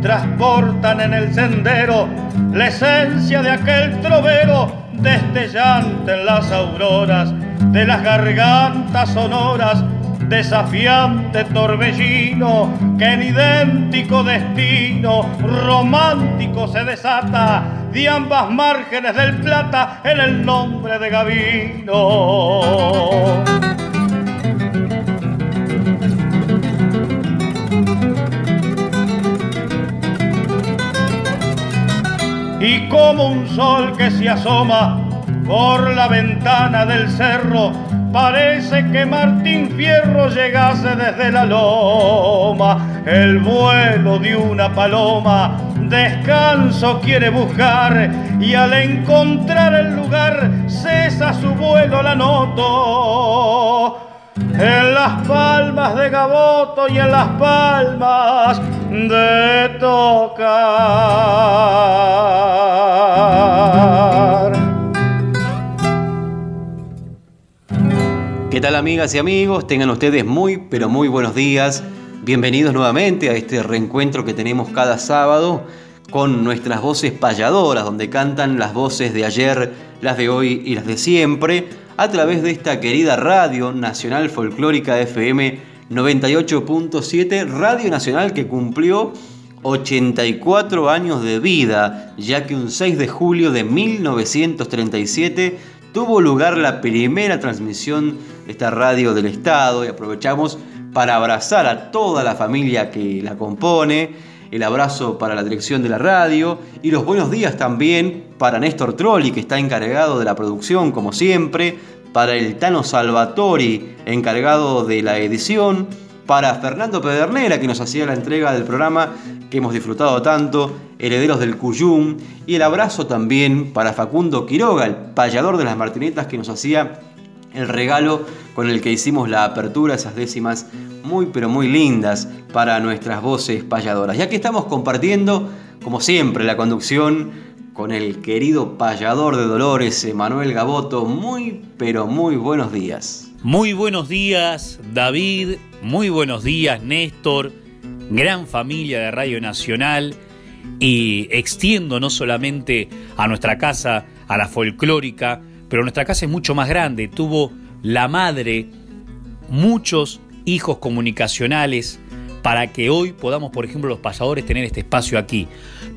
transportan en el sendero la esencia de aquel trovero destellante en las auroras de las gargantas sonoras, desafiante torbellino que en idéntico destino romántico se desata de ambas márgenes del plata en el nombre de Gavino. Y como un sol que se asoma por la ventana del cerro, parece que Martín Fierro llegase desde la loma, el vuelo de una paloma. Descanso quiere buscar y al encontrar el lugar cesa su vuelo la noto en las palmas de Gaboto y en las palmas de tocar. ¿Qué tal amigas y amigos? Tengan ustedes muy, pero muy buenos días. Bienvenidos nuevamente a este reencuentro que tenemos cada sábado con nuestras voces payadoras, donde cantan las voces de ayer, las de hoy y las de siempre a través de esta querida radio nacional folclórica FM 98.7, Radio Nacional que cumplió 84 años de vida, ya que un 6 de julio de 1937 tuvo lugar la primera transmisión de esta radio del Estado y aprovechamos para abrazar a toda la familia que la compone, el abrazo para la dirección de la radio y los buenos días también para Néstor Trolli, que está encargado de la producción como siempre, para el Tano Salvatori, encargado de la edición, para Fernando Pedernera, que nos hacía la entrega del programa que hemos disfrutado tanto, Herederos del Cuyum, y el abrazo también para Facundo Quiroga, el payador de las martinetas, que nos hacía el regalo con el que hicimos la apertura, esas décimas muy pero muy lindas para nuestras voces payadoras. Ya que estamos compartiendo, como siempre, la conducción con el querido payador de Dolores, Emanuel Gaboto. Muy, pero muy buenos días. Muy buenos días, David. Muy buenos días, Néstor. Gran familia de Radio Nacional. Y extiendo no solamente a nuestra casa, a la folclórica, pero nuestra casa es mucho más grande. Tuvo la madre muchos hijos comunicacionales para que hoy podamos, por ejemplo, los payadores tener este espacio aquí.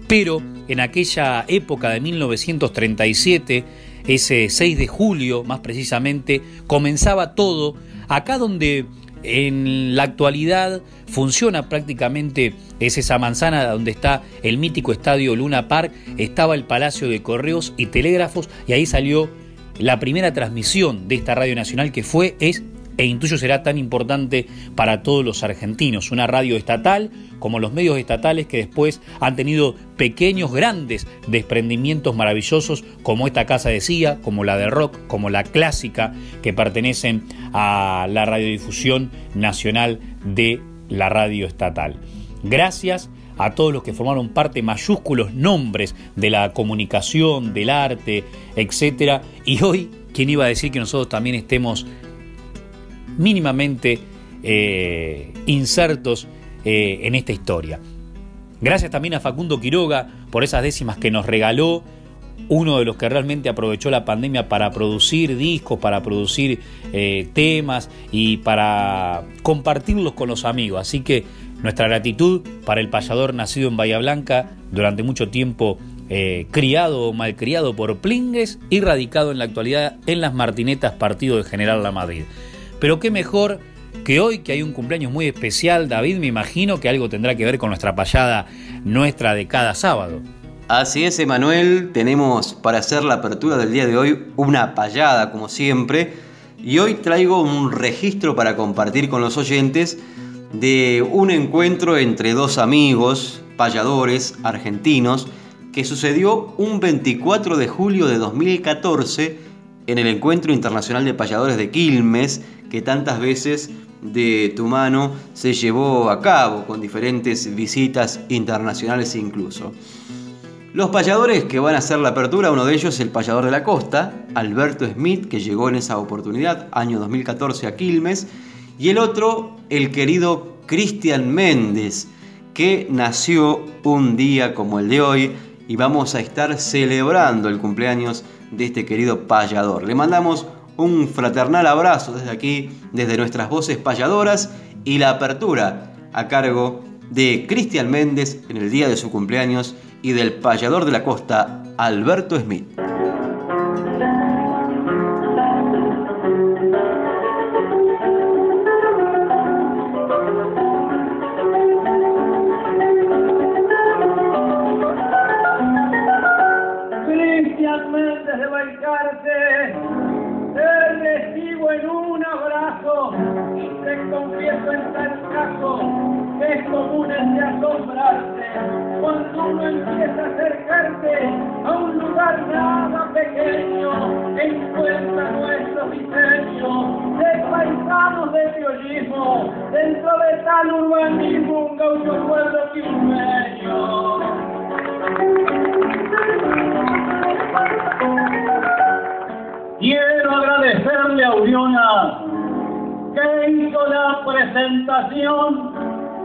Pero en aquella época de 1937, ese 6 de julio más precisamente, comenzaba todo acá donde en la actualidad funciona prácticamente es esa manzana donde está el mítico estadio Luna Park, estaba el Palacio de Correos y Telégrafos y ahí salió la primera transmisión de esta radio nacional que fue, es e intuyo será tan importante para todos los argentinos. Una radio estatal como los medios estatales que después han tenido pequeños, grandes desprendimientos maravillosos como esta casa decía, como la de rock, como la clásica que pertenecen a la radiodifusión nacional de la radio estatal. Gracias a todos los que formaron parte mayúsculos nombres de la comunicación, del arte, etc. Y hoy, ¿quién iba a decir que nosotros también estemos mínimamente eh, insertos eh, en esta historia. Gracias también a Facundo Quiroga por esas décimas que nos regaló, uno de los que realmente aprovechó la pandemia para producir discos, para producir eh, temas y para compartirlos con los amigos. Así que nuestra gratitud para el payador nacido en Bahía Blanca, durante mucho tiempo criado o malcriado por Plingues y radicado en la actualidad en las Martinetas, partido de General La Madrid. Pero qué mejor que hoy, que hay un cumpleaños muy especial, David, me imagino que algo tendrá que ver con nuestra payada nuestra de cada sábado. Así es, Emanuel, tenemos para hacer la apertura del día de hoy una payada, como siempre, y hoy traigo un registro para compartir con los oyentes de un encuentro entre dos amigos, payadores argentinos, que sucedió un 24 de julio de 2014 en el Encuentro Internacional de Payadores de Quilmes, que tantas veces de tu mano se llevó a cabo con diferentes visitas internacionales incluso. Los payadores que van a hacer la apertura, uno de ellos es el payador de la costa, Alberto Smith, que llegó en esa oportunidad, año 2014 a Quilmes, y el otro, el querido Cristian Méndez, que nació un día como el de hoy y vamos a estar celebrando el cumpleaños de este querido payador. Le mandamos un fraternal abrazo desde aquí, desde nuestras voces payadoras y la apertura a cargo de Cristian Méndez en el día de su cumpleaños y del payador de la costa, Alberto Smith. Presentación,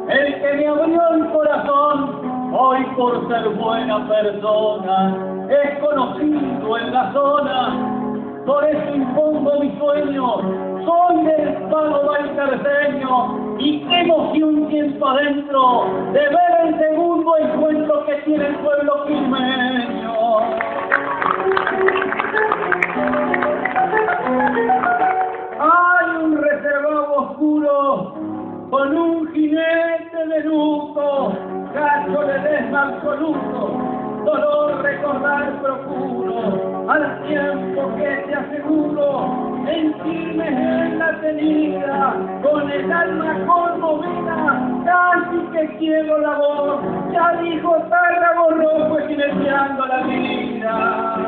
el que me abrió el corazón, hoy por ser buena persona, es conocido en la zona, por eso impongo mi sueño, soy del palo valcarceño, y qué emoción siento adentro de ver el segundo encuentro que tiene el pueblo quilmeño. Con un jinete de luto, cacho de desma absoluto, dolor recordar procuro, al tiempo que te aseguro, sentirme en la tenida, con el alma conmovida, casi que quiero la voz, ya dijo Tárrago Rojo silenciando la vida.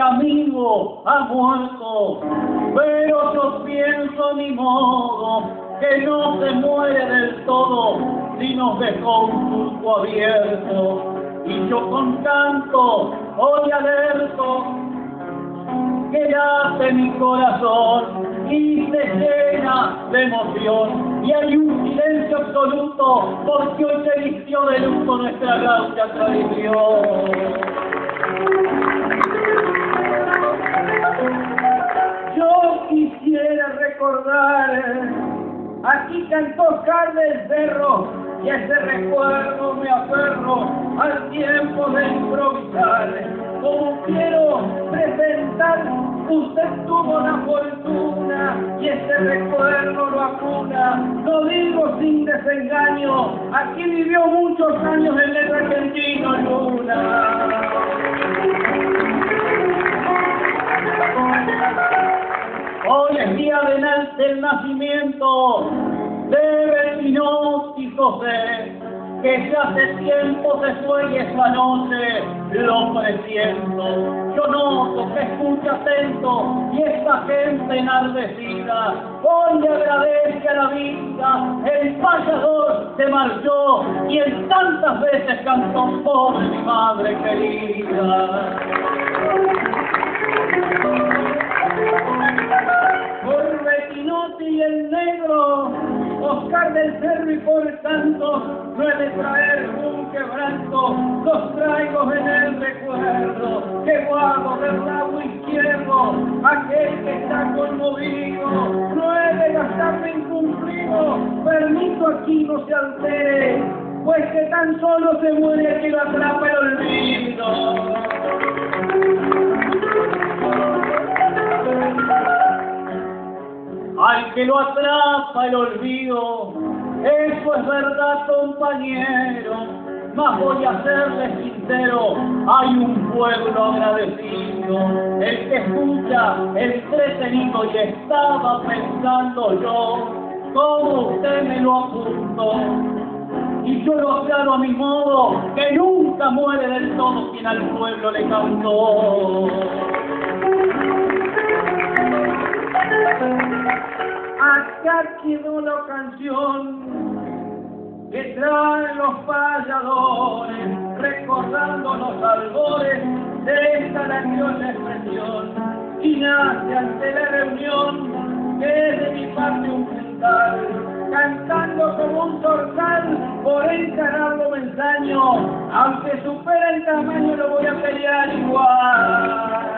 Amigo ha muerto, pero yo pienso ni modo que no se muere del todo si nos dejó un surco abierto. Y yo con canto hoy alerto que hace mi corazón y se llena de emoción y hay un silencio absoluto porque hoy se vistió de luto nuestra gaucha tradición. Recordar, aquí cantó Oscar del Cerro, y ese recuerdo me aferro al tiempo de improvisar. Como quiero presentar, usted tuvo la fortuna y ese recuerdo lo acuna. Lo digo sin desengaño, aquí vivió muchos años el argentino Luna. Hoy es día de del nacimiento de Bertinotti José, que ya hace tiempo se fue y esa noche lo presiento. Yo noto que escucha atento y esta gente enardecida hoy le agradece la vida. El payador se marchó y él tantas veces cantó pobre mi madre querida. Y el negro, Oscar del Cerro y por tanto, no he de traer un quebranto, los traigo en el recuerdo, que guardo del lado izquierdo, aquel que está conmovido, no he de gastarme incumplido, permiso aquí no se altere, pues que tan solo se muere que lo atrapa el olvido. Al que lo atrapa el olvido. Eso es verdad, compañero, mas voy a serle sincero, hay un pueblo agradecido, el que escucha entretenido y estaba pensando yo, como usted me lo apuntó. Y yo lo aclaro a mi modo, que nunca muere del todo quien al pueblo le cantó. Acá quedó la canción que traen los payadores, recordando los albores de esta grandiosa expresión. Y nace ante la reunión que es de mi parte un mental, cantando como un torzal por encararlo me ensaño, aunque supera el tamaño lo voy a pelear igual.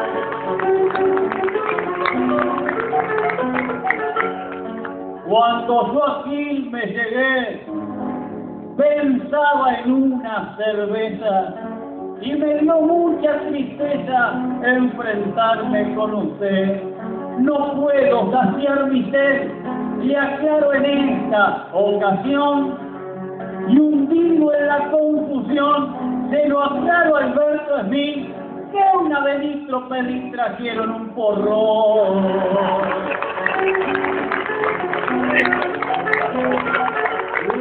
Cuando yo aquí me llegué, pensaba en una cerveza y me dio mucha tristeza enfrentarme con usted. No puedo saciar mi sed y aclaro en esta ocasión y hundido en la confusión se lo aclaro a Alberto Smith que una Benito Pedín trajeron un porrón.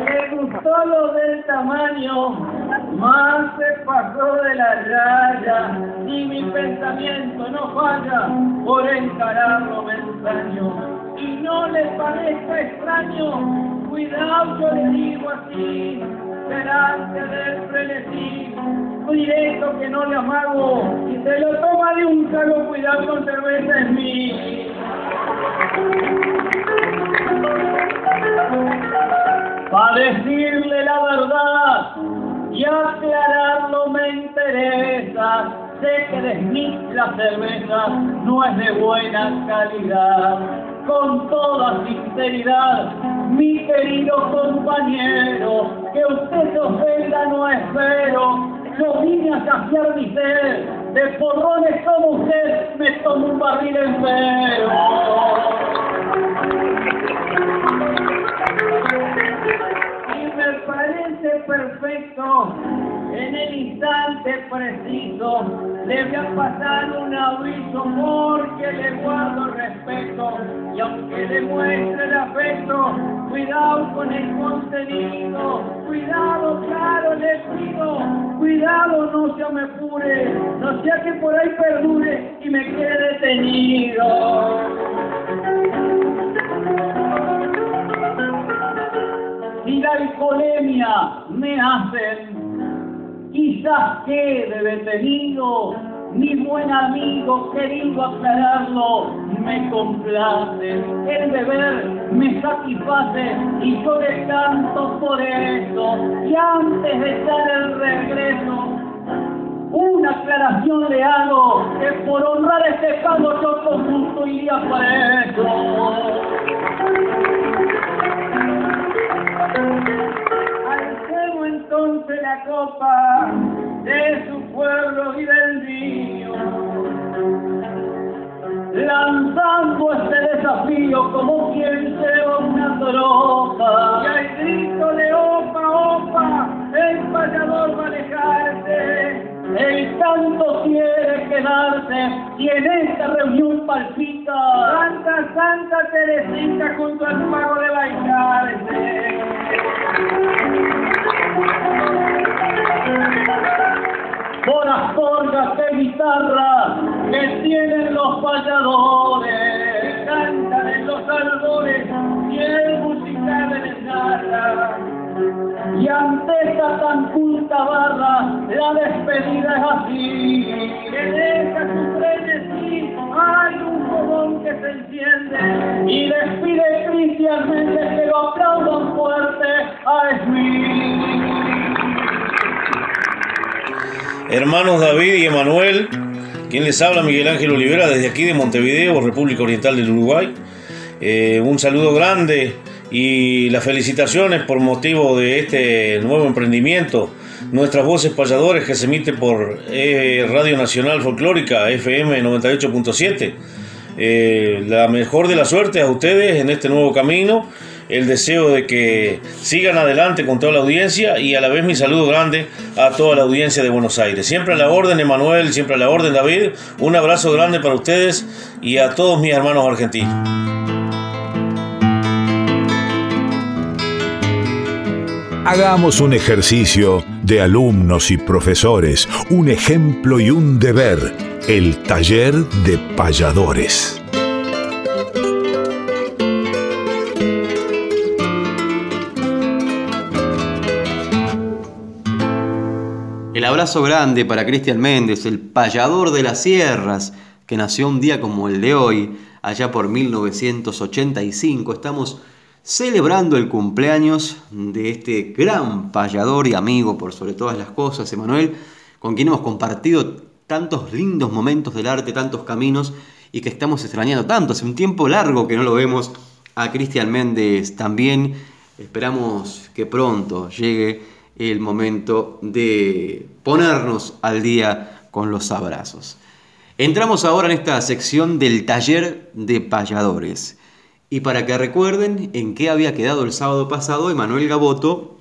Le gustó lo del tamaño, más se pasó de la raya, y mi pensamiento no falla por encararlo me ensaño. Y no le parezca extraño, cuidado yo le digo así, delante del frenesí, directo que no le amago, y se lo toma de un trago, cuidado con cerveza en mí. Para decirle la verdad y aclararlo me interesa. Sé que de la cerveza no es de buena calidad. Con toda sinceridad, mi querido compañero, que usted se ofenda no espero. Yo vine a saciar mi sed, de porrones como usted me tomo un barril entero. Y me parece perfecto, en el instante preciso, le voy a pasar un aviso porque le guardo respeto. Y aunque le muestre el afecto, cuidado con el contenido, cuidado, claro, le pido, cuidado, no se me apure, no sea que por ahí perdure y me quede detenido. Si la alcoholemia me hacen, quizás quede detenido, mi buen amigo, querido aclararlo, me complace, el deber me satisface y yo le canto por eso, y antes de dar el regreso, una aclaración le hago, que por honrar este pago yo con gusto iría preso. Entonces la copa de su pueblo y del mío, lanzando este desafío como quien lleva una tropa. Y al grito de opa, opa, el payador va a alejarse. El santo quiere quedarse y en esta reunión palpita Santa Santa Teresita junto al pago de bailarse. Las cordas de guitarra que tienen los payadores, cantan en los albores y el musical les narra. Y ante esta tan culta barra, la despedida es así. Que deja su frenesí, hay un fogón que se enciende. Y les pide Cristian Méndez que lo aplaudan fuerte a Smith. Hermanos David y Emanuel, quien les habla Miguel Ángel Olivera desde aquí de Montevideo, República Oriental del Uruguay. Eh, un saludo grande y las felicitaciones por motivo de este nuevo emprendimiento. Nuestras voces payadores que se emite por eh, Radio Nacional Folclórica FM 98.7. Eh, la mejor de la suerte a ustedes en este nuevo camino. El deseo de que sigan adelante con toda la audiencia y a la vez mi saludo grande a toda la audiencia de Buenos Aires. Siempre a la orden, Emanuel, siempre a la orden, David. Un abrazo grande para ustedes y a todos mis hermanos argentinos. Hagamos un ejercicio de alumnos y profesores, un ejemplo y un deber, el taller de payadores. El abrazo grande para Cristian Méndez, el payador de las sierras, que nació un día como el de hoy, allá por 1985. Estamos celebrando el cumpleaños de este gran payador y amigo por sobre todas las cosas, Emanuel, con quien hemos compartido tantos lindos momentos del arte, tantos caminos y que estamos extrañando tanto. Hace un tiempo largo que no lo vemos a Cristian Méndez también. Esperamos que pronto llegue el momento de ponernos al día con los abrazos. Entramos ahora en esta sección del taller de payadores. Y para que recuerden en qué había quedado el sábado pasado, Emanuel Gaboto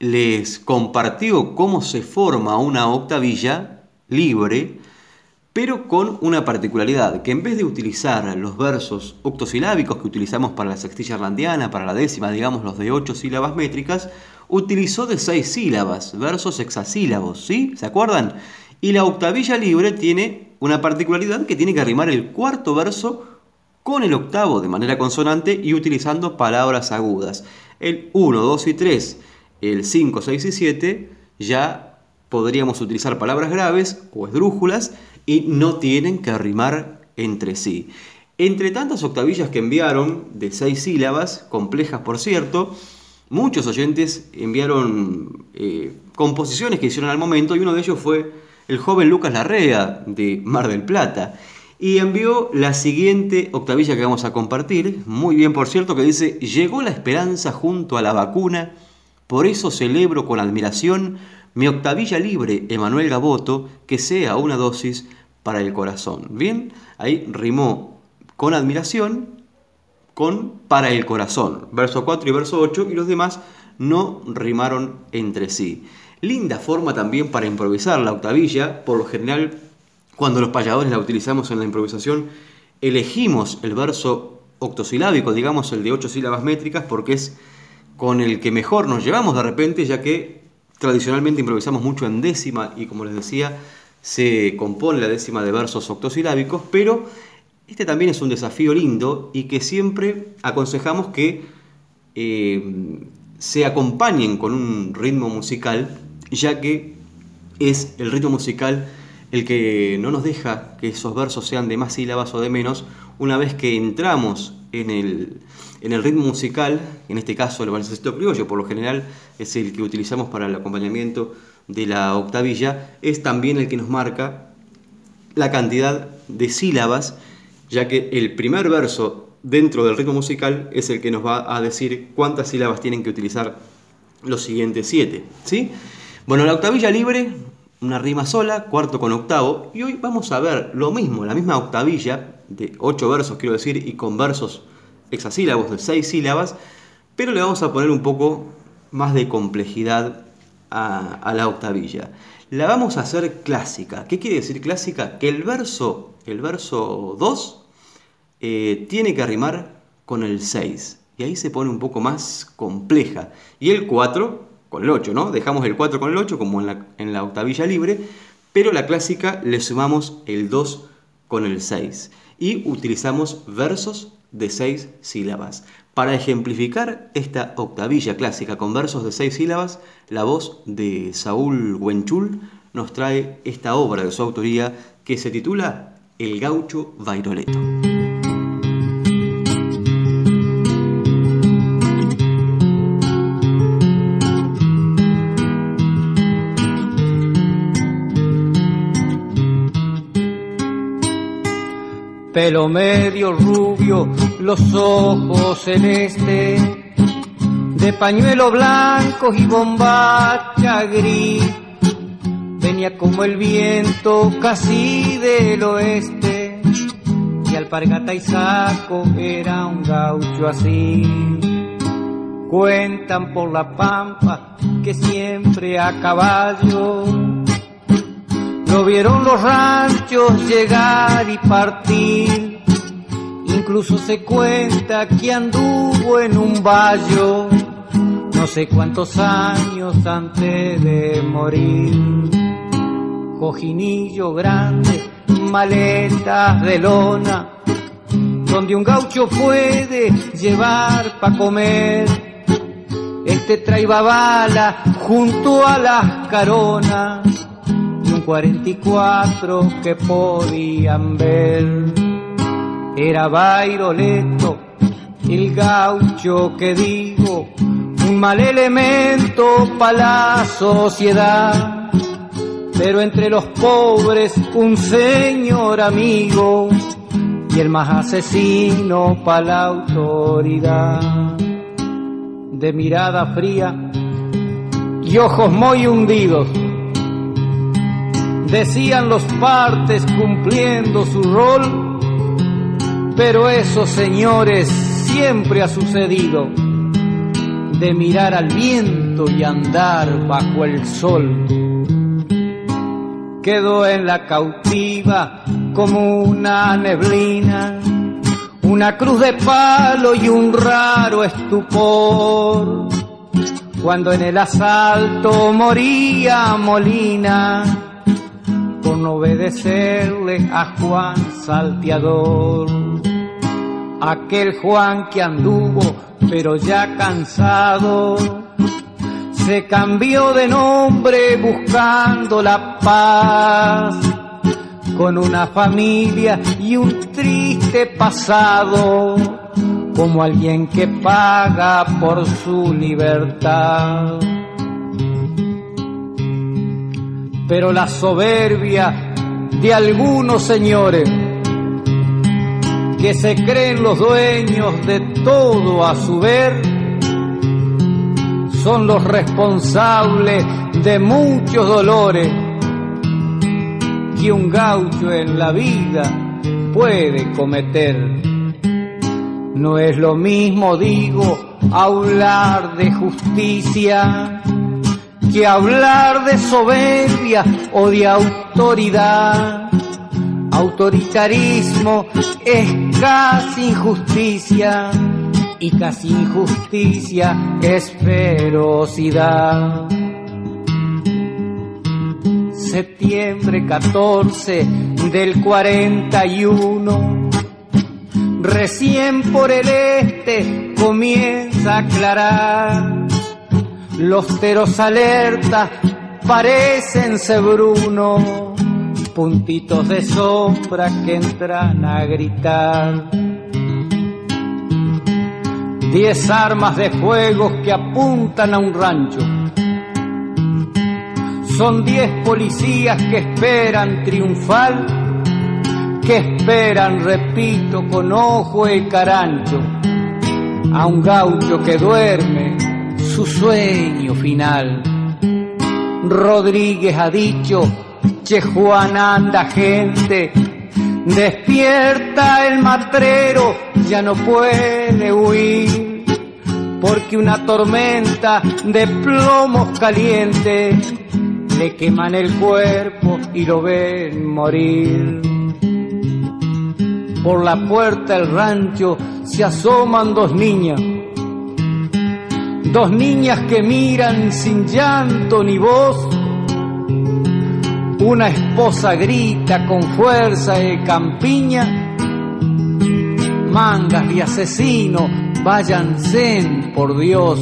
les compartió cómo se forma una octavilla libre, pero con una particularidad, que en vez de utilizar los versos octosilábicos que utilizamos para la sextilla irlandiana, para la décima, digamos los de ocho sílabas métricas, utilizó de seis sílabas, versos hexasílabos, ¿sí? ¿Se acuerdan? Y la octavilla libre tiene una particularidad que tiene que arrimar el cuarto verso con el octavo de manera consonante y utilizando palabras agudas. El 1, 2 y 3, el 5, 6 y 7 ya podríamos utilizar palabras graves o esdrújulas y no tienen que arrimar entre sí. Entre tantas octavillas que enviaron, de seis sílabas, complejas por cierto, muchos oyentes enviaron eh, composiciones que hicieron al momento y uno de ellos fue el joven Lucas Larrea de Mar del Plata y envió la siguiente octavilla que vamos a compartir, muy bien por cierto, que dice, llegó la esperanza junto a la vacuna, por eso celebro con admiración mi octavilla libre, Emanuel Gaboto, que sea una dosis para el corazón. Bien, ahí rimó con admiración con para el corazón, verso 4 y verso 8, y los demás no rimaron entre sí. Linda forma también para improvisar la octavilla, por lo general cuando los payadores la utilizamos en la improvisación, elegimos el verso octosilábico, digamos el de ocho sílabas métricas, porque es con el que mejor nos llevamos de repente, ya que tradicionalmente improvisamos mucho en décima y como les decía, se compone la décima de versos octosilábicos, pero este también es un desafío lindo y que siempre aconsejamos que eh, se acompañen con un ritmo musical, ya que es el ritmo musical el que no nos deja que esos versos sean de más sílabas o de menos, una vez que entramos en el, en el ritmo musical, en este caso el balsecito criollo, por lo general es el que utilizamos para el acompañamiento de la octavilla, es también el que nos marca la cantidad de sílabas, ya que el primer verso dentro del ritmo musical es el que nos va a decir cuántas sílabas tienen que utilizar los siguientes siete. ¿sí? Bueno, la octavilla libre una rima sola, cuarto con octavo, y hoy vamos a ver lo mismo, la misma octavilla, de ocho versos quiero decir, y con versos hexasílabos de seis sílabas, pero le vamos a poner un poco más de complejidad a, la octavilla. La vamos a hacer clásica. ¿Qué quiere decir clásica? Que el verso, el verso 2 eh, tiene que rimar con el 6. Y ahí se pone un poco más compleja. Y el 4 con el 8, ¿no? Dejamos el 4 con el 8 como en la, en la octavilla libre, pero la clásica le sumamos el 2 con el 6 y utilizamos versos de 6 sílabas. Para ejemplificar esta octavilla clásica con versos de 6 sílabas, la voz de Saúl Huenchul nos trae esta obra de su autoría que se titula El gaucho vairoleto. Pelo medio rubio, los ojos celestes, de pañuelo blanco y bombacha gris. Venía como el viento casi del oeste, y alpargata y saco era un gaucho así. Cuentan por la pampa que siempre a caballo lo vieron los ranchos llegar y partir. Incluso se cuenta que anduvo en un vallo no sé cuántos años antes de morir. Cojinillo grande, maletas de lona, donde un gaucho puede llevar pa' comer. Este traía bala junto a las caronas y un 44 que podían ver. Era Bairoleto, el gaucho que digo, un mal elemento para la sociedad, pero entre los pobres un señor amigo y el más asesino para la autoridad. De mirada fría y ojos muy hundidos, decían los partes cumpliendo su rol, pero eso señores siempre ha sucedido de mirar al viento y andar bajo el sol. Quedó en la cautiva como una neblina, una cruz de palo y un raro estupor. Cuando en el asalto moría Molina, no obedecerle a Juan Salteador. Aquel Juan que anduvo pero ya cansado, se cambió de nombre buscando la paz, con una familia y un triste pasado, como alguien que paga por su libertad. Pero la soberbia de algunos señores que se creen los dueños de todo a su ver, son los responsables de muchos dolores que un gaucho en la vida puede cometer. No es lo mismo, digo, hablar de justicia que hablar de soberbia o de autoridad Autoritarismo es casi injusticia y casi injusticia es ferocidad. Septiembre 14 del 41, recién por el este comienza a aclarar. Los teros alerta parecen ser brunos puntitos de sombra que entran a gritar. Diez armas de fuego que apuntan a un rancho. Son diez policías que esperan triunfar, que esperan, repito, con ojo y carancho, a un gaucho que duerme su sueño final. Rodríguez ha dicho Che Juan anda gente, despierta el matrero, ya no puede huir, porque una tormenta de plomos calientes le queman el cuerpo y lo ven morir. Por la puerta del rancho se asoman dos niñas, dos niñas que miran sin llanto ni voz una esposa grita con fuerza de campiña, mangas y asesino, váyanse por Dios.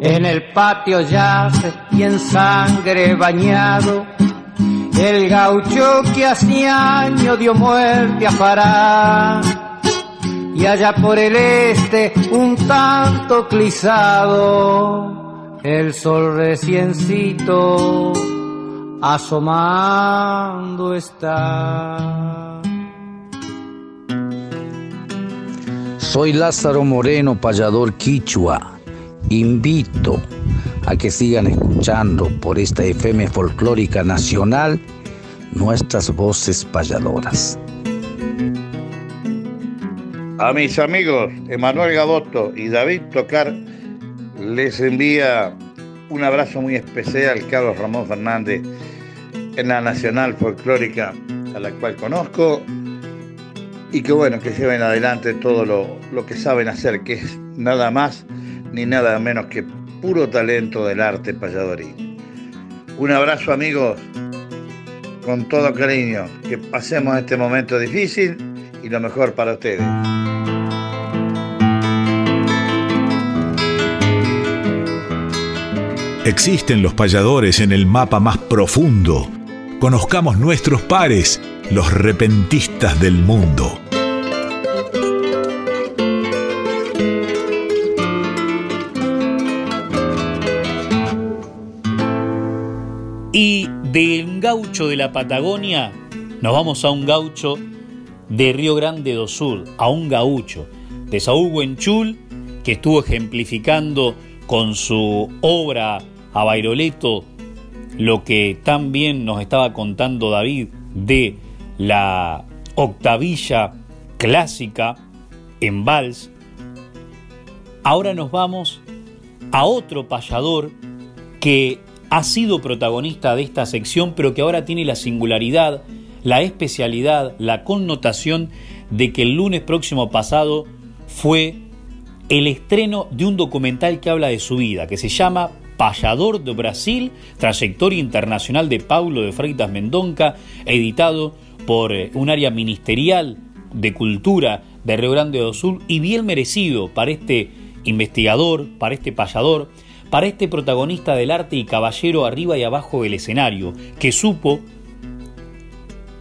En el patio yace y en sangre bañado, el gaucho que hace año dio muerte a Fará. Y allá por el este, un tanto clisado, el sol reciencito asomando está. Soy Lázaro Moreno, payador quichua. Invito a que sigan escuchando por esta FM folclórica nacional nuestras voces payadoras. A mis amigos Emanuel Gaboto y David Tocar les envía un abrazo muy especial Carlos Ramón Fernández en la Nacional Folclórica a la cual conozco y que bueno, que lleven adelante todo lo, lo que saben hacer, que es nada más ni nada menos que puro talento del arte payadorín. Un abrazo amigos, con todo cariño, que pasemos este momento difícil y lo mejor para ustedes. Existen los payadores en el mapa más profundo. Conozcamos nuestros pares, los repentistas del mundo. Y del gaucho de la Patagonia nos vamos a un gaucho de Río Grande do Sur, a un gaucho de Saúl Huenchul, que estuvo ejemplificando con su obra a Bairoleto lo que tan bien nos estaba contando David de la octavilla clásica en vals. Ahora nos vamos a otro payador que ha sido protagonista de esta sección, pero que ahora tiene la singularidad, la especialidad, la connotación de que el lunes próximo pasado fue el estreno de un documental que habla de su vida, que se llama Payador de Brasil, trayectoria internacional de Paulo de Freitas Mendonca, editado por eh, un área ministerial de cultura de Río Grande do Sul y bien merecido para este investigador, para este payador, para este protagonista del arte y caballero arriba y abajo del escenario, que supo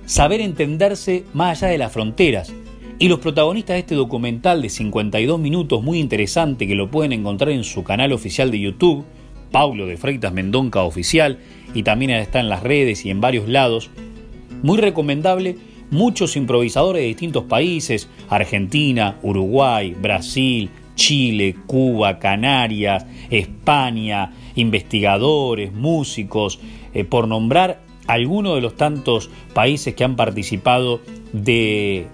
saber entenderse más allá de las fronteras. Y los protagonistas de este documental de 52 minutos muy interesante que lo pueden encontrar en su canal oficial de YouTube, Paulo de Freitas Mendonca Oficial, y también está en las redes y en varios lados, muy recomendable, muchos improvisadores de distintos países, Argentina, Uruguay, Brasil, Chile, Cuba, Canarias, España, investigadores, músicos, eh, por nombrar algunos de los tantos países que han participado de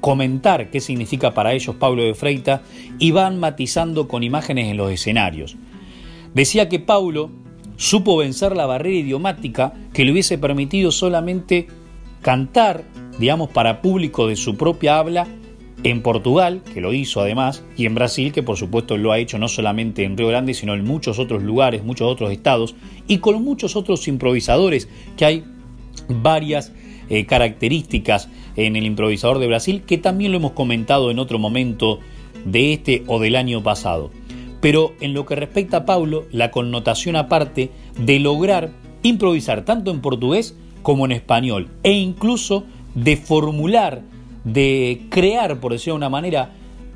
comentar qué significa para ellos Pablo de Freita y van matizando con imágenes en los escenarios. Decía que Paulo supo vencer la barrera idiomática que le hubiese permitido solamente cantar, digamos, para público de su propia habla en Portugal, que lo hizo además, y en Brasil, que por supuesto lo ha hecho no solamente en Río Grande, sino en muchos otros lugares, muchos otros estados, y con muchos otros improvisadores, que hay varias eh, características en el improvisador de Brasil, que también lo hemos comentado en otro momento de este o del año pasado. Pero en lo que respecta a Paulo, la connotación aparte de lograr improvisar tanto en portugués como en español, e incluso de formular de crear, por decirlo de una manera,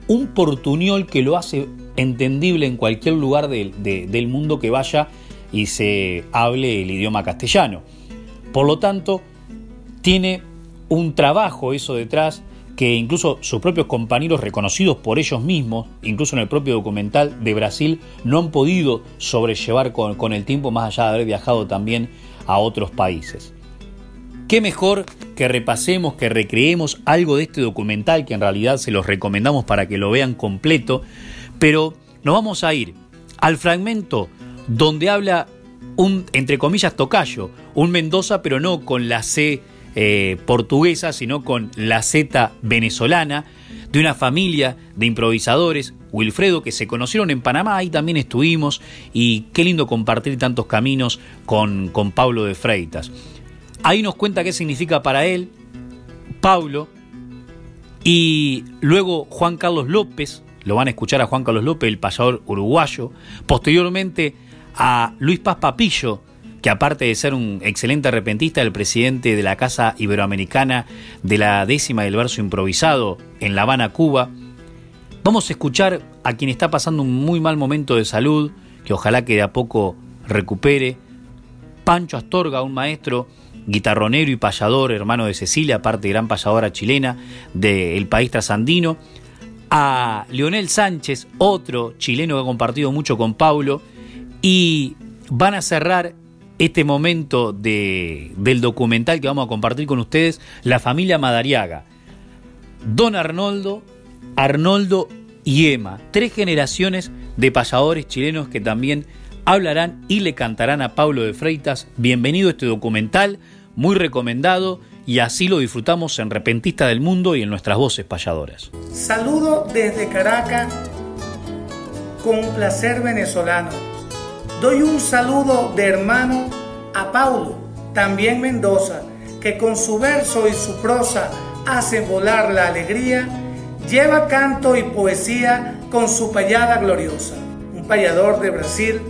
un portuñol que lo hace entendible en cualquier lugar del mundo que vaya y se hable el idioma castellano. Por lo tanto, tiene un trabajo eso detrás que incluso sus propios compañeros reconocidos por ellos mismos, incluso en el propio documental de Brasil, no han podido sobrellevar con, el tiempo más allá de haber viajado también a otros países. ¿Qué mejor que repasemos, que recreemos algo de este documental que en realidad se los recomendamos para que lo vean completo? Pero nos vamos a ir al fragmento donde habla un, entre comillas, tocayo, un Mendoza, pero no con la C eh, portuguesa, sino con la Z venezolana, de una familia de improvisadores, Wilfredo, que se conocieron en Panamá, ahí también estuvimos, y qué lindo compartir tantos caminos con, con Pablo de Freitas. Ahí nos cuenta qué significa para él, Pablo, y luego Juan Carlos López, lo van a escuchar a Juan Carlos López, el payador uruguayo, posteriormente a Luis Paz Papillo, que aparte de ser un excelente repentista, el presidente de la Casa Iberoamericana de la décima del verso improvisado en La Habana, Cuba. Vamos a escuchar a quien está pasando un muy mal momento de salud, que ojalá que de a poco recupere. Pancho Astorga, un maestro guitarronero y payador, hermano de Cecilia, aparte gran payadora chilena del país trasandino, a Leonel Sánchez, otro chileno que ha compartido mucho con Paulo, y van a cerrar este momento de, del documental que vamos a compartir con ustedes, la familia Madariaga. Don Arnoldo, Arnoldo y Emma, tres generaciones de payadores chilenos que también hablarán y le cantarán a Pablo de Freitas. Bienvenido a este documental muy recomendado y así lo disfrutamos en Repentista del Mundo y en nuestras voces payadoras. Saludo desde Caracas con placer venezolano. Doy un saludo de hermano a Paulo, también Mendoza, que con su verso y su prosa hace volar la alegría, lleva canto y poesía con su payada gloriosa. Un payador de Brasil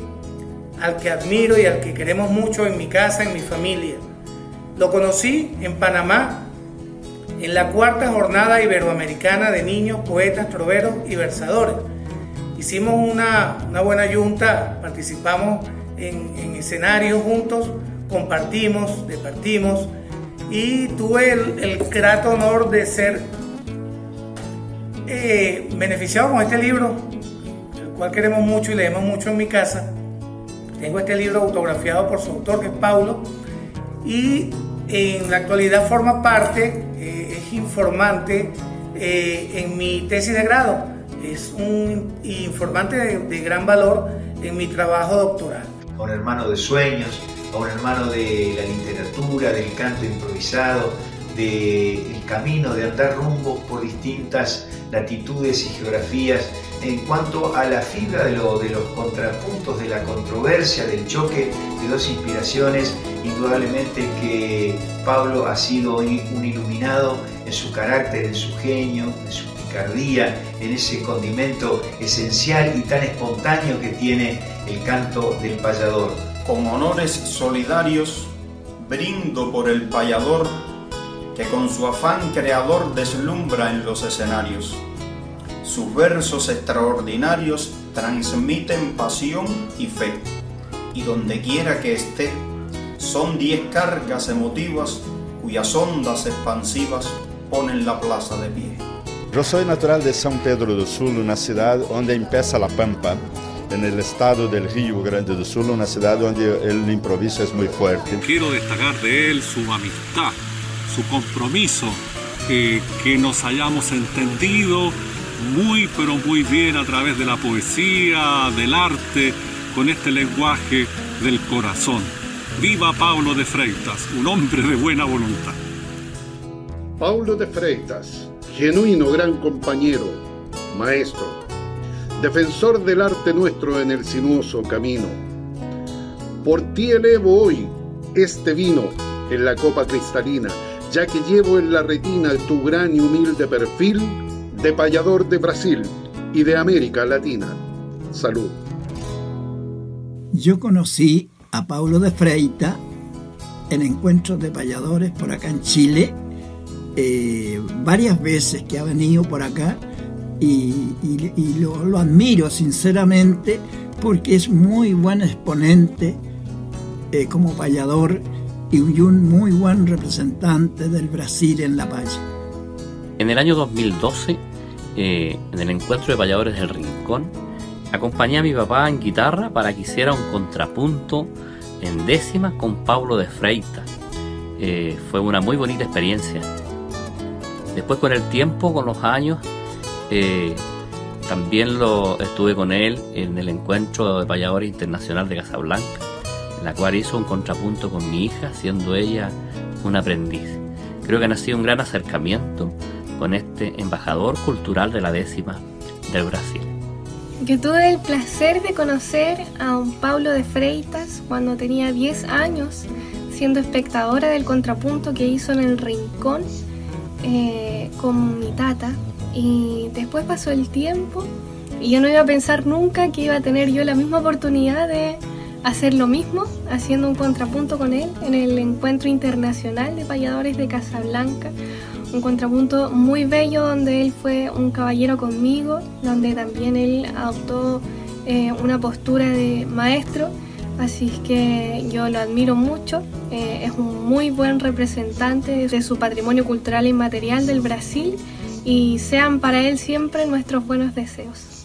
al que admiro y al que queremos mucho en mi casa, en mi familia. Lo conocí en Panamá en la cuarta jornada iberoamericana de niños, poetas, troveros y versadores. Hicimos una, buena yunta, participamos en, escenarios juntos, compartimos, departimos y tuve el, grato honor de ser eh, beneficiado con este libro, el cual queremos mucho y leemos mucho en mi casa. Tengo este libro autografiado por su autor, que es Paulo, y en la actualidad forma parte, eh, es informante eh, en mi tesis de grado. Es un informante de, gran valor en mi trabajo doctoral. A un hermano de sueños, a un hermano de la literatura, del canto improvisado, del camino de andar rumbo por distintas latitudes y geografías en cuanto a la fibra de, de, los contrapuntos, de la controversia, del choque de dos inspiraciones, indudablemente que Pablo ha sido un iluminado en su carácter, en su genio, en su en ese condimento esencial y tan espontáneo que tiene el canto del payador. Con honores solidarios, brindo por el payador que con su afán creador deslumbra en los escenarios sus versos extraordinarios transmiten pasión y fe, y donde quiera que esté, son diez cargas emotivas cuyas ondas expansivas ponen la plaza de pie. Yo soy natural de San Pedro do Sul, una ciudad donde empieza la Pampa, en el estado del Río Grande do Sul, una ciudad donde el improviso es muy fuerte. Quiero destacar de él su amistad, su compromiso, que, que nos hayamos entendido muy pero muy bien a través de la poesía, del arte, con este lenguaje del corazón. Viva Pablo de Freitas, un hombre de buena voluntad. Paulo de Freitas, genuino gran compañero, maestro, defensor del arte nuestro en el sinuoso camino. Por ti elevo hoy este vino en la copa cristalina, ya que llevo en la retina tu gran y humilde perfil de payador de Brasil y de América Latina. Salud. Yo conocí a Paulo de Freita en encuentros de payadores por acá en Chile, eh, varias veces que ha venido por acá y, lo, admiro sinceramente porque es muy buen exponente eh, como payador y un muy buen representante del Brasil en la paya. En el año 2012 eh, en el encuentro de payadores del Rincón, acompañé a mi papá en guitarra para que hiciera un contrapunto en décimas con Pablo de Freita. Eh, fue una muy bonita experiencia. Después con el tiempo, con los años, eh, también lo estuve con él en el encuentro de payadores internacional de Casablanca, la cual hizo un contrapunto con mi hija, siendo ella un aprendiz. Creo que ha sido un gran acercamiento con este embajador cultural de la décima del Brasil. Yo tuve el placer de conocer a un Pablo de Freitas cuando tenía 10 años, siendo espectadora del contrapunto que hizo en el Rincón eh, con mi tata. Y después pasó el tiempo y yo no iba a pensar nunca que iba a tener yo la misma oportunidad de hacer lo mismo, haciendo un contrapunto con él en el Encuentro Internacional de Payadores de Casablanca, un contrapunto muy bello donde él fue un caballero conmigo, donde también él adoptó eh, una postura de maestro, así que yo lo admiro mucho, eh, es un muy buen representante de su patrimonio cultural e inmaterial del Brasil y sean para él siempre nuestros buenos deseos.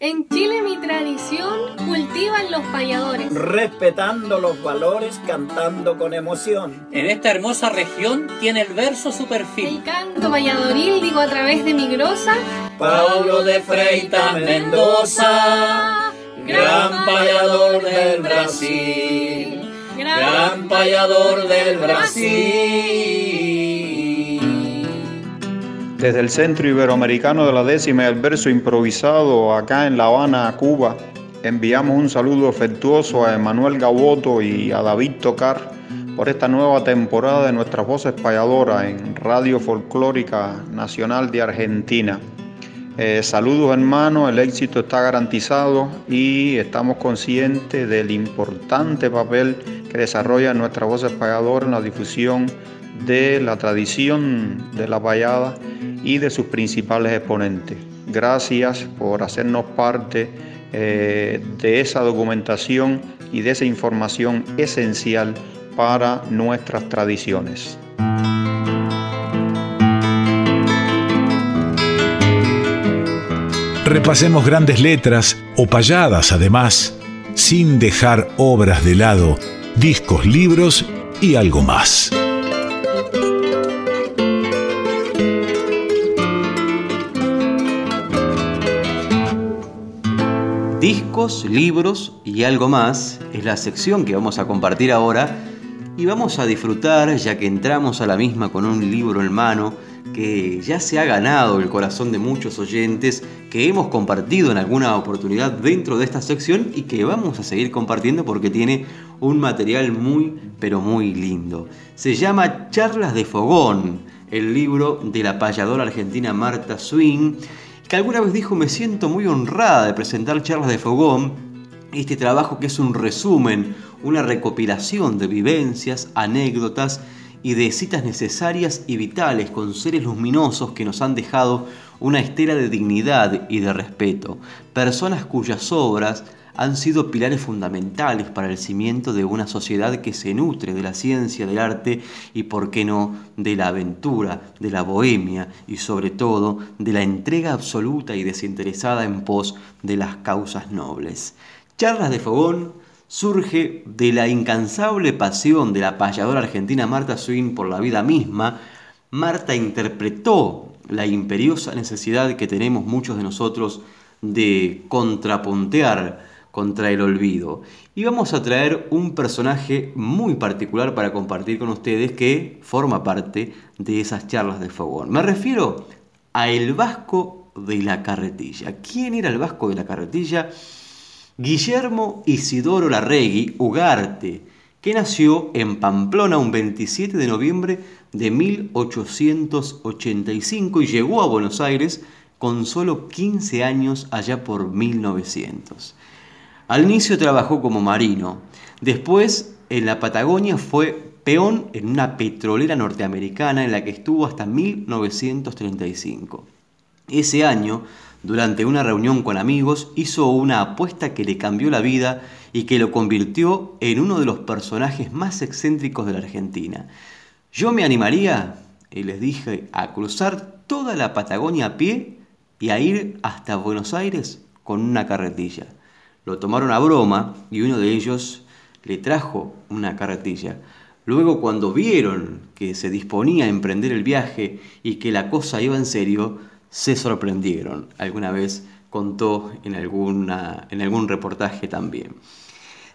En Chile mi tradición cultivan los payadores. Respetando los valores, cantando con emoción. En esta hermosa región tiene el verso su perfil. El canto payadoril digo a través de mi grosa. Pablo de Freitas Mendoza, gran payador del Brasil. Gran payador del Brasil. Desde el Centro Iberoamericano de la Décima, el verso improvisado acá en La Habana, Cuba, enviamos un saludo afectuoso a Emanuel Gaboto y a David Tocar por esta nueva temporada de nuestras voces payadoras en Radio Folclórica Nacional de Argentina. Eh, saludos hermanos, el éxito está garantizado y estamos conscientes del importante papel que desarrolla nuestra voz payadora en la difusión de la tradición de la payada y de sus principales exponentes. Gracias por hacernos parte eh, de esa documentación y de esa información esencial para nuestras tradiciones. Repasemos grandes letras o payadas además, sin dejar obras de lado, discos, libros y algo más. Discos, libros y algo más es la sección que vamos a compartir ahora y vamos a disfrutar ya que entramos a la misma con un libro en mano que ya se ha ganado el corazón de muchos oyentes, que hemos compartido en alguna oportunidad dentro de esta sección y que vamos a seguir compartiendo porque tiene un material muy, pero muy lindo. Se llama Charlas de Fogón, el libro de la payadora argentina Marta Swing, que alguna vez dijo me siento muy honrada de presentar Charlas de Fogón, este trabajo que es un resumen, una recopilación de vivencias, anécdotas, y de citas necesarias y vitales con seres luminosos que nos han dejado una estela de dignidad y de respeto, personas cuyas obras han sido pilares fundamentales para el cimiento de una sociedad que se nutre de la ciencia, del arte y, por qué no, de la aventura, de la bohemia y sobre todo de la entrega absoluta y desinteresada en pos de las causas nobles. Charlas de Fogón surge de la incansable pasión de la payadora argentina Marta Swin por la vida misma. Marta interpretó la imperiosa necesidad que tenemos muchos de nosotros de contrapuntear contra el olvido. Y vamos a traer un personaje muy particular para compartir con ustedes que forma parte de esas charlas de fogón. Me refiero a el Vasco de la Carretilla. ¿Quién era el Vasco de la Carretilla? Guillermo Isidoro Larregui Ugarte, que nació en Pamplona un 27 de noviembre de 1885 y llegó a Buenos Aires con solo 15 años allá por 1900. Al inicio trabajó como marino, después en la Patagonia fue peón en una petrolera norteamericana en la que estuvo hasta 1935. Ese año durante una reunión con amigos, hizo una apuesta que le cambió la vida y que lo convirtió en uno de los personajes más excéntricos de la Argentina. Yo me animaría, y les dije, a cruzar toda la Patagonia a pie y a ir hasta Buenos Aires con una carretilla. Lo tomaron a broma y uno de ellos le trajo una carretilla. Luego cuando vieron que se disponía a emprender el viaje y que la cosa iba en serio, se sorprendieron. Alguna vez contó en, alguna, en algún reportaje también.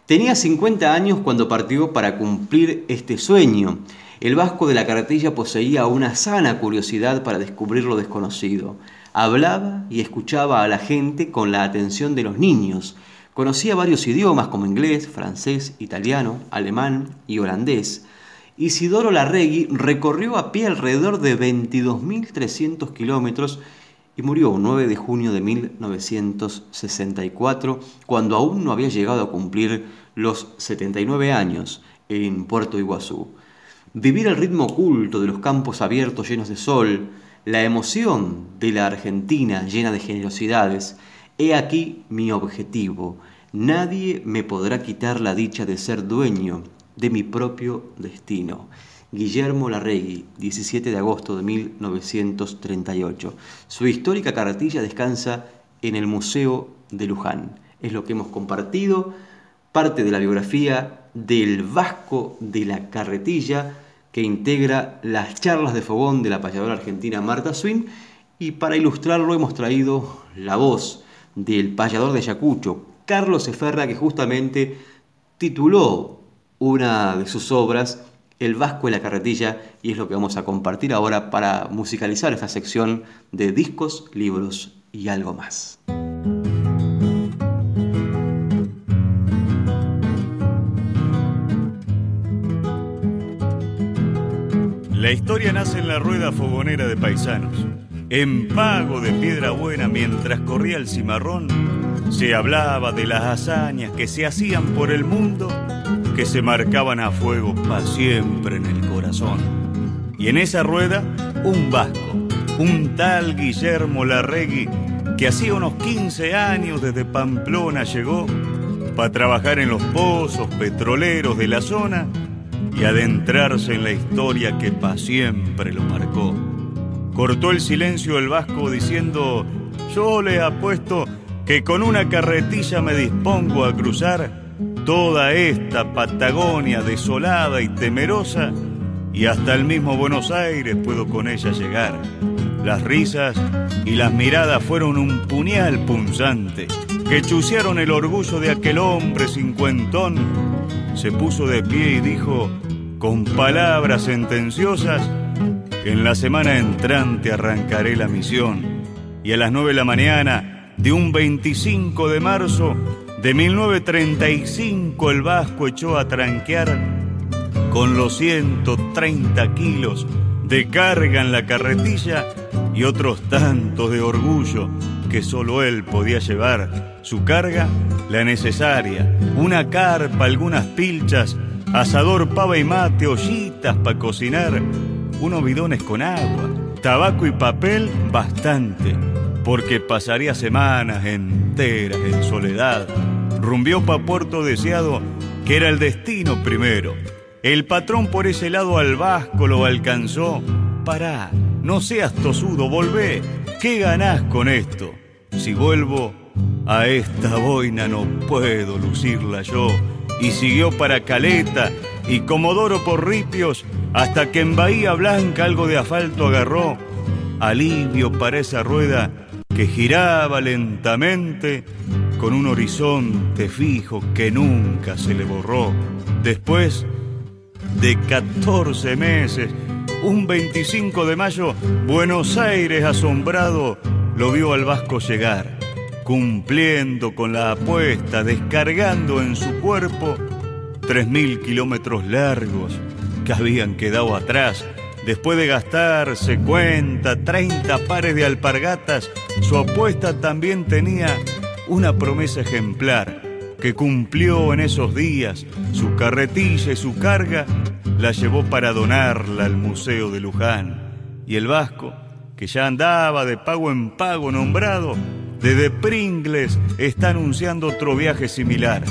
Tenía 50 años cuando partió para cumplir este sueño. El vasco de la carretilla poseía una sana curiosidad para descubrir lo desconocido. Hablaba y escuchaba a la gente con la atención de los niños. Conocía varios idiomas como inglés, francés, italiano, alemán y holandés. Isidoro Larregui recorrió a pie alrededor de 22.300 kilómetros y murió un 9 de junio de 1964, cuando aún no había llegado a cumplir los 79 años en Puerto Iguazú. Vivir el ritmo oculto de los campos abiertos llenos de sol, la emoción de la Argentina llena de generosidades, he aquí mi objetivo. Nadie me podrá quitar la dicha de ser dueño de mi propio destino. Guillermo Larregui, 17 de agosto de 1938. Su histórica carretilla descansa en el Museo de Luján. Es lo que hemos compartido, parte de la biografía del Vasco de la Carretilla, que integra las charlas de fogón de la payadora argentina Marta Swin. Y para ilustrarlo hemos traído la voz del payador de Ayacucho, Carlos Eferra, que justamente tituló una de sus obras El Vasco y la Carretilla y es lo que vamos a compartir ahora para musicalizar esta sección de discos, libros y algo más. La historia nace en la rueda fogonera de paisanos. En pago de piedra buena mientras corría el cimarrón, se hablaba de las hazañas que se hacían por el mundo, que se marcaban a fuego para siempre en el corazón. Y en esa rueda, un vasco, un tal Guillermo Larregui, que hacía unos 15 años desde Pamplona llegó para trabajar en los pozos petroleros de la zona y adentrarse en la historia que para siempre lo marcó. Cortó el silencio el vasco diciendo, yo le apuesto que con una carretilla me dispongo a cruzar toda esta Patagonia desolada y temerosa y hasta el mismo Buenos Aires puedo con ella llegar. Las risas y las miradas fueron un puñal punzante que chucearon el orgullo de aquel hombre cincuentón. Se puso de pie y dijo, con palabras sentenciosas, en la semana entrante arrancaré la misión. Y a las nueve de la mañana de un 25 de marzo de 1935 el Vasco echó a tranquear con los 130 kilos de carga en la carretilla y otros tantos de orgullo que solo él podía llevar. Su carga, la necesaria, una carpa, algunas pilchas, asador, pava y mate, ollitas para cocinar, unos bidones con agua, tabaco y papel bastante, porque pasaría semanas enteras en soledad. Rumbió pa' Puerto Deseado, que era el destino primero. El patrón por ese lado al vasco lo alcanzó. Pará, no seas tosudo, volvé. ¿Qué ganás con esto? Si vuelvo a esta boina no puedo lucirla yo. Y siguió para Caleta y Comodoro por Ripios hasta que en Bahía Blanca algo de asfalto agarró. Alivio para esa rueda que giraba lentamente con un horizonte fijo que nunca se le borró. Después de 14 meses, un 25 de mayo, Buenos Aires asombrado lo vio al Vasco llegar, cumpliendo con la apuesta, descargando en su cuerpo 3.000 kilómetros largos que habían quedado atrás. Después de gastarse cuenta 30 pares de alpargatas, su apuesta también tenía una promesa ejemplar que cumplió en esos días. Su carretilla y su carga la llevó para donarla al Museo de Luján. Y el vasco, que ya andaba de pago en pago nombrado, desde Pringles está anunciando otro viaje similar.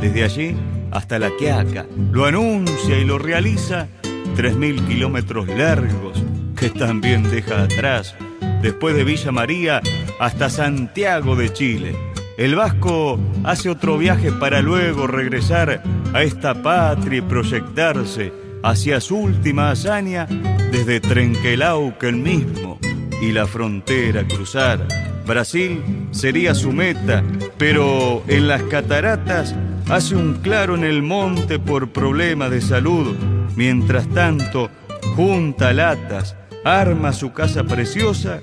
Desde allí hasta La Quiaca. Lo anuncia y lo realiza 3.000 kilómetros largos que también deja atrás. Después de Villa María hasta Santiago de Chile. El vasco hace otro viaje para luego regresar a esta patria y proyectarse hacia su última hazaña desde Trenquelauquen mismo y la frontera cruzar. Brasil sería su meta, pero en las cataratas hace un claro en el monte por problemas de salud. Mientras tanto, junta latas, arma su casa preciosa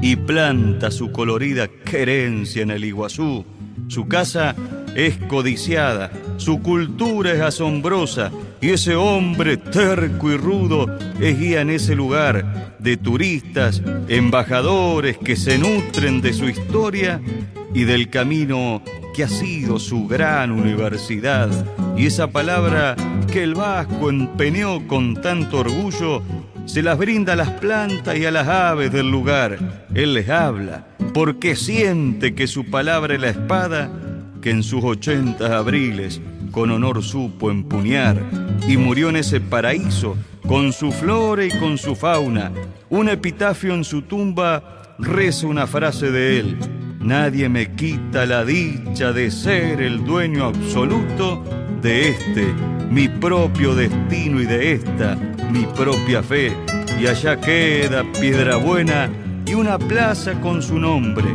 y planta su colorida querencia en el Iguazú. Su casa es codiciada, su cultura es asombrosa y ese hombre terco y rudo es guía en ese lugar de turistas, embajadores que se nutren de su historia y del camino que ha sido su gran universidad. Y esa palabra que el vasco empeñó con tanto orgullo se las brinda a las plantas y a las aves del lugar. Él les habla, porque siente que su palabra es la espada que en sus ochenta abriles con honor supo empuñar y murió en ese paraíso con su flora y con su fauna. Un epitafio en su tumba reza una frase de él. Nadie me quita la dicha de ser el dueño absoluto de este, mi propio destino y de esta, mi propia fe. Y allá queda Piedra Buena y una plaza con su nombre,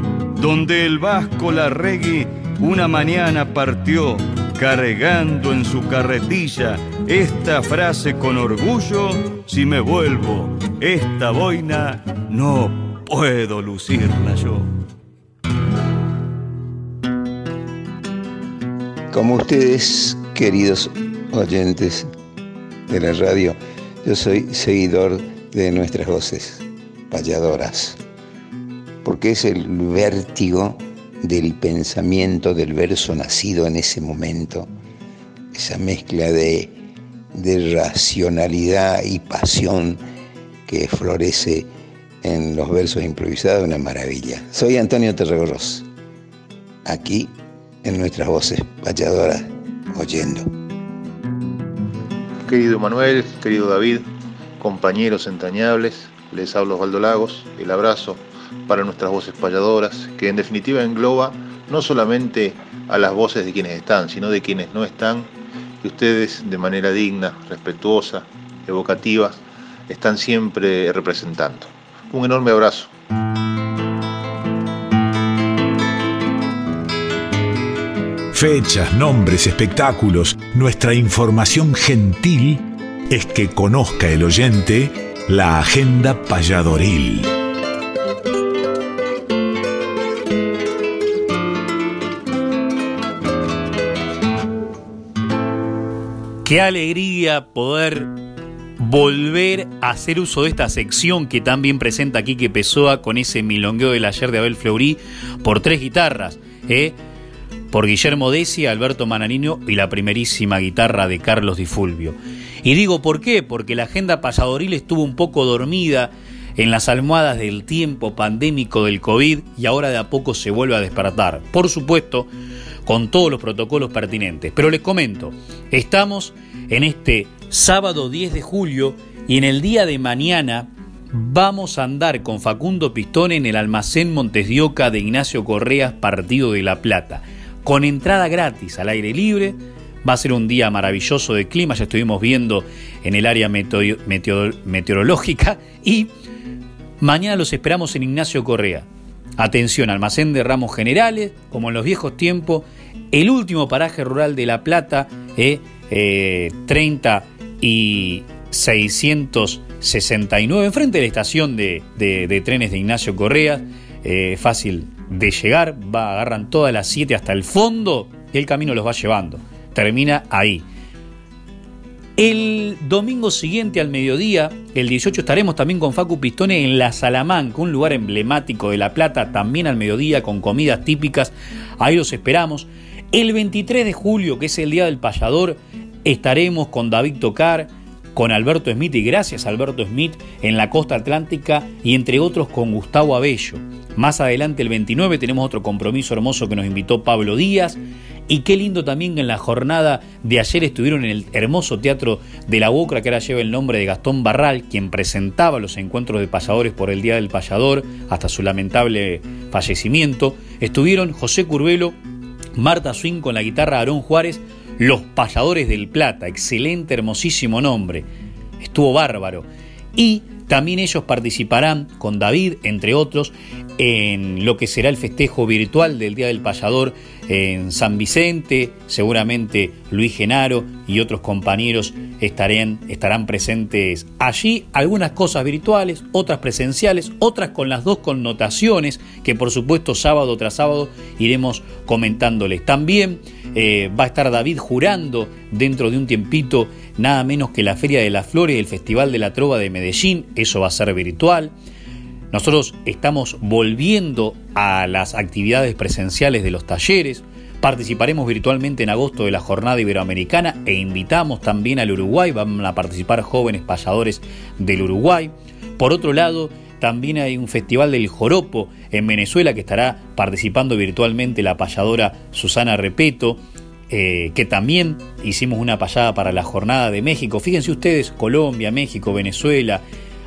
donde el vasco Larregui una mañana partió cargando en su carretilla esta frase con orgullo, si me vuelvo esta boina, no puedo lucirla yo. Como ustedes, queridos oyentes de la radio, yo soy seguidor de nuestras voces payadoras, porque es el vértigo del pensamiento del verso nacido en ese momento, esa mezcla de, racionalidad y pasión que florece en los versos improvisados, una maravilla. Soy Antonio Terregorros, aquí en nuestras voces payadoras, oyendo. Querido Manuel, querido David, compañeros entrañables, les hablo Osvaldo Lagos, el abrazo para nuestras voces payadoras, que en definitiva engloba no solamente a las voces de quienes están, sino de quienes no están, que ustedes de manera digna, respetuosa, evocativa, están siempre representando. Un enorme abrazo. Fechas, nombres, espectáculos, nuestra información gentil es que conozca el oyente la agenda payadoril. Qué alegría poder volver a hacer uso de esta sección que también presenta Quique Pessoa con ese milongueo del ayer de Abel Fleury por tres guitarras, ¿eh? Por Guillermo Desi, Alberto Mananino y la primerísima guitarra de Carlos Di Fulvio. Y digo por qué, porque la agenda pasadoril estuvo un poco dormida en las almohadas del tiempo pandémico del COVID y ahora de a poco se vuelve a despertar. Por supuesto, con todos los protocolos pertinentes. Pero les comento, estamos en este sábado 10 de julio y en el día de mañana vamos a andar con Facundo Pistone en el almacén Montes de Oca de Ignacio Correas, Partido de La Plata, con entrada gratis al aire libre. Va a ser un día maravilloso de clima, ya estuvimos viendo en el área meteorológica y mañana los esperamos en Ignacio Correa. Atención, almacén de ramos generales, como en los viejos tiempos, el último paraje rural de La Plata, eh, 30 y 669, enfrente de la estación de, trenes de Ignacio Correa, eh, fácil de llegar, va, agarran todas las 7 hasta el fondo y el camino los va llevando, termina ahí. El domingo siguiente al mediodía, el 18, estaremos también con Facu Pistone en La Salamanca, un lugar emblemático de La Plata, también al mediodía con comidas típicas. Ahí los esperamos. El 23 de julio, que es el Día del Payador, estaremos con David Tocar, con Alberto Smith y gracias Alberto Smith en la costa atlántica y entre otros con Gustavo Abello. Más adelante el 29 tenemos otro compromiso hermoso que nos invitó Pablo Díaz y qué lindo también que en la jornada de ayer estuvieron en el hermoso teatro de la Bocra que ahora lleva el nombre de Gastón Barral, quien presentaba los encuentros de payadores por el Día del Payador hasta su lamentable fallecimiento. Estuvieron José Curvelo, Marta Swing con la guitarra Aarón Juárez, Los Payadores del Plata, excelente, hermosísimo nombre, estuvo bárbaro. Y también ellos participarán con David, entre otros, en lo que será el festejo virtual del Día del Payador en San Vicente. Seguramente Luis Genaro y otros compañeros estarán, estarán presentes allí. Algunas cosas virtuales, otras presenciales, otras con las dos connotaciones que por supuesto sábado tras sábado iremos comentándoles. También eh, va a estar David jurando dentro de un tiempito nada menos que la Feria de las Flores y el Festival de la Trova de Medellín, eso va a ser virtual. Nosotros estamos volviendo a las actividades presenciales de los talleres, participaremos virtualmente en agosto de la Jornada Iberoamericana e invitamos también al Uruguay, van a participar jóvenes payadores del Uruguay. Por otro lado, también hay un festival del Joropo en Venezuela que estará participando virtualmente la payadora Susana Repeto. Eh, que también hicimos una payada para la jornada de México. Fíjense ustedes, Colombia, México, Venezuela,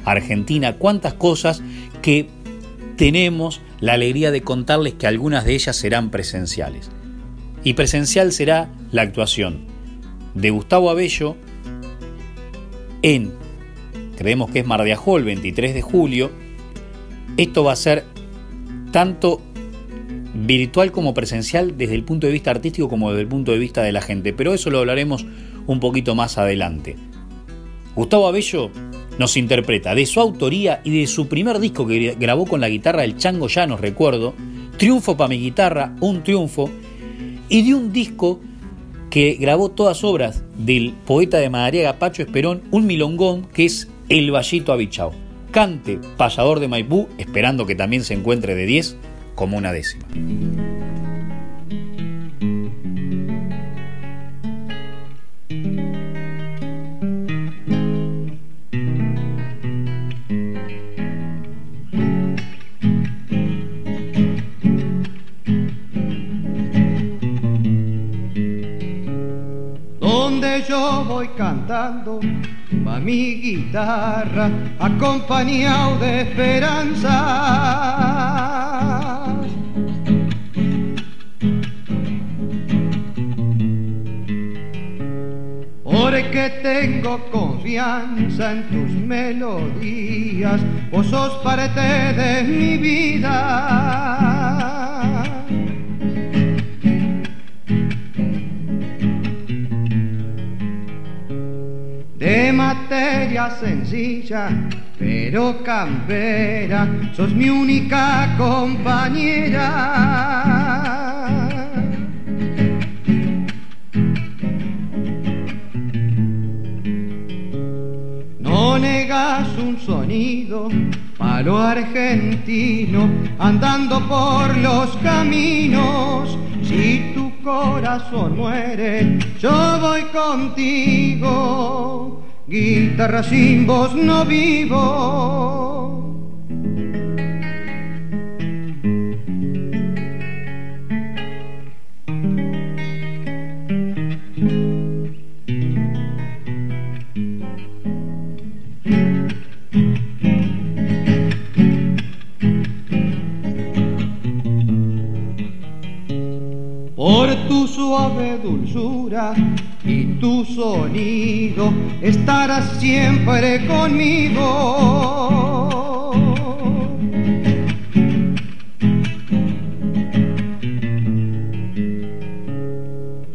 Argentina, cuántas cosas que tenemos la alegría de contarles que algunas de ellas serán presenciales. Y presencial será la actuación de Gustavo Abello en, creemos que es Mar de Ajó, el 23 de julio. Esto va a ser tanto virtual como presencial desde el punto de vista artístico como desde el punto de vista de la gente, pero eso lo hablaremos un poquito más adelante. Gustavo Abello nos interpreta de su autoría y de su primer disco que grabó con la guitarra del Chango Llanos, recuerdo, Triunfo para mi guitarra, un triunfo, y de un disco que grabó todas obras del poeta de Madariaga Pacho Esperón, un milongón que es El Vallito Abichao. Cante, payador de Maipú, esperando que también se encuentre de 10 como una décima. Donde yo voy cantando va mi guitarra acompañado de esperanza porque tengo confianza en tus melodías, vos sos parte de mi vida. De materia sencilla, pero campera, sos mi única compañera. Un sonido palo argentino andando por los caminos. Si tu corazón muere, yo voy contigo. Guitarra sin voz no vivo. Y tu sonido estarás siempre conmigo.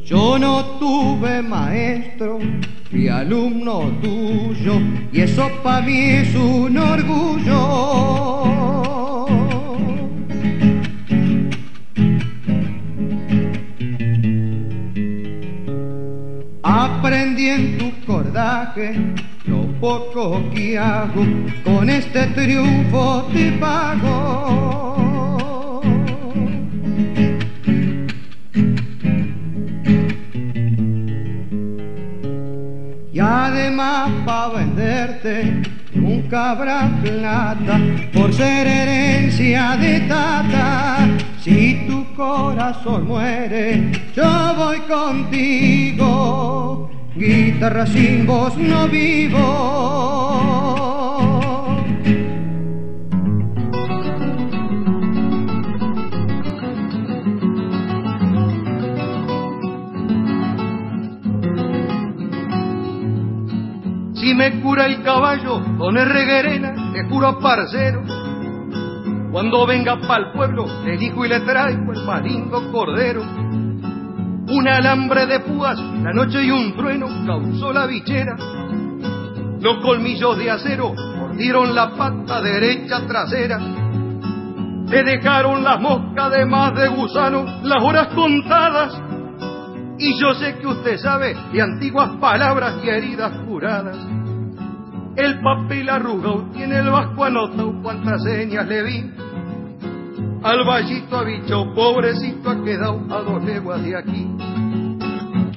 Yo no tuve maestro, fui alumno tuyo y eso para mí es un orgullo. Cordaje lo poco que hago, con este triunfo te pago. Y además para venderte nunca habrá plata por ser herencia de tata. Si tu corazón muere, yo voy contigo. Guitarra sin voz no vivo. Si me cura el caballo, don Reguerena, te juro parcero. Cuando venga pa'l pueblo, le elijo y le traigo el más lindo cordero. Un alambre de púas, la noche y un trueno causó la bichera. Los colmillos de acero mordieron la pata derecha trasera. Le dejaron las moscas de más de gusano, las horas contadas. Y yo sé que usted sabe de antiguas palabras y heridas curadas. El papel arrugado tiene el vasco anotado cuántas señas le vi. Al vallito bicho pobrecito ha quedado a dos leguas de aquí.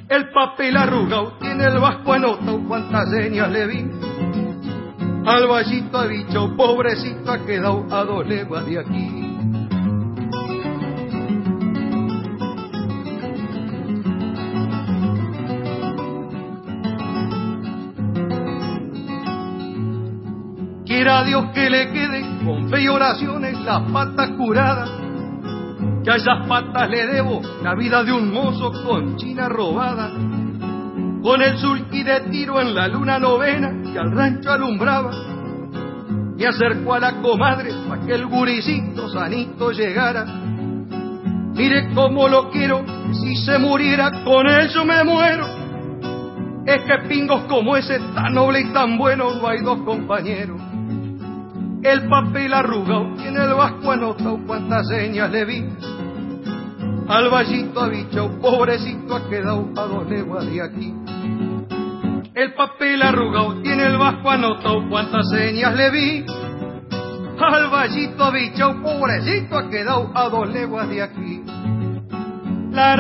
El papel arrugado tiene el vasco anotado cuántas señas le vi. Al vallito bicho pobrecito ha quedado a dos leguas de aquí. Quiera Dios que le quede con fe y oraciones las patas curadas. Que a esas patas le debo la vida de un mozo con china robada. Con el sulky de tiro en la luna novena que al rancho alumbraba. Me acercó a la comadre para que el guricito sanito llegara. Mire cómo lo quiero, si se muriera con él yo me muero. Es que pingos como ese tan noble y tan bueno no hay dos compañeros. El papel arrugado tiene el vasco anotado cuántas señas le vi. Al vallito bicho, pobrecito ha quedado a dos leguas de aquí. El papel arrugado tiene el vasco anotado cuántas señas le vi. Al vallito bicho, pobrecito ha quedado a dos leguas de aquí. La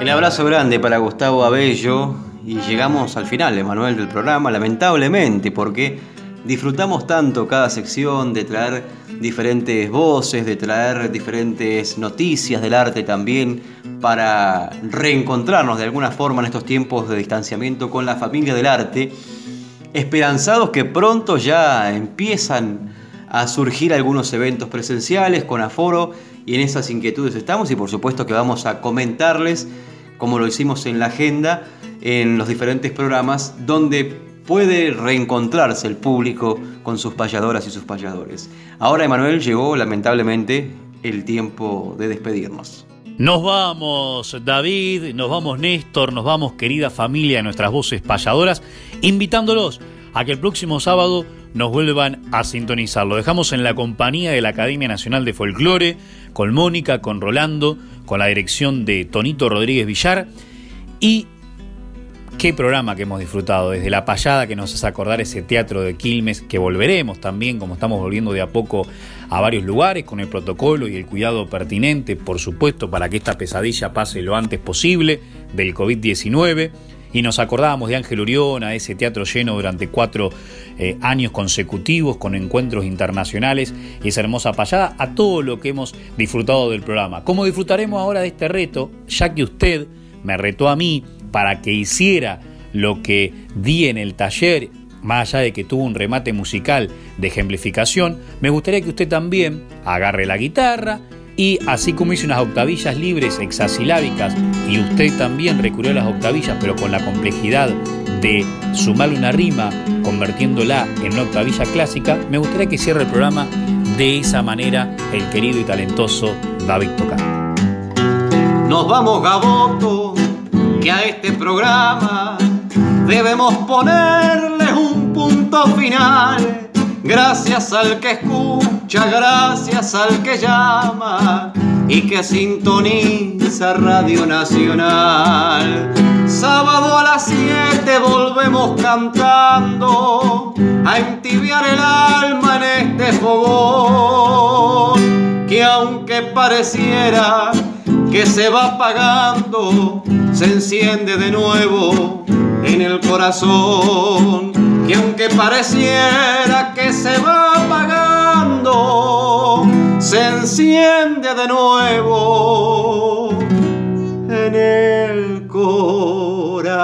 El abrazo grande para Gustavo Abello y llegamos al final, Emanuel, del programa, lamentablemente, porque disfrutamos tanto cada sección de traer diferentes voces, de traer diferentes noticias del arte también, para reencontrarnos de alguna forma en estos tiempos de distanciamiento con la familia del arte, esperanzados que pronto ya empiezan a surgir algunos eventos presenciales con aforo y en esas inquietudes estamos y por supuesto que vamos a comentarles, como lo hicimos en la agenda, en los diferentes programas donde puede reencontrarse el público con sus payadoras y sus payadores. Ahora, Emanuel, llegó lamentablemente el tiempo de despedirnos. Nos vamos, David, nos vamos, Néstor, nos vamos, querida familia de nuestras voces payadoras, invitándolos a que el próximo sábado nos vuelvan a sintonizar. Lo dejamos en la compañía de la Academia Nacional de Folclore, con Mónica, con Rolando, con la dirección de Tonito Rodríguez Villar y Qué programa que hemos disfrutado, desde la payada que nos hace acordar ese teatro de Quilmes, que volveremos también, como estamos volviendo de a poco a varios lugares, con el protocolo y el cuidado pertinente, por supuesto, para que esta pesadilla pase lo antes posible del COVID-19. Y nos acordábamos de Ángel Uriona, ese teatro lleno durante cuatro eh, años consecutivos, con encuentros internacionales y esa hermosa payada, a todo lo que hemos disfrutado del programa. Como disfrutaremos ahora de este reto, ya que usted me retó a mí para que hiciera lo que di en el taller, más allá de que tuvo un remate musical de ejemplificación, me gustaría que usted también agarre la guitarra y así como hice unas octavillas libres hexasilábicas y usted también recurrió a las octavillas pero con la complejidad de sumarle una rima convirtiéndola en una octavilla clásica, me gustaría que cierre el programa de esa manera el querido y talentoso David Tocar. Nos vamos Gaboto a este programa debemos ponerle un punto final. Gracias al que escucha, gracias al que llama y que sintoniza Radio Nacional. Sábado a las 7 volvemos cantando a entibiar el alma en este fogón que aunque pareciera que se va apagando se enciende de nuevo en el corazón. Y aunque pareciera que se va apagando, se enciende de nuevo en el corazón.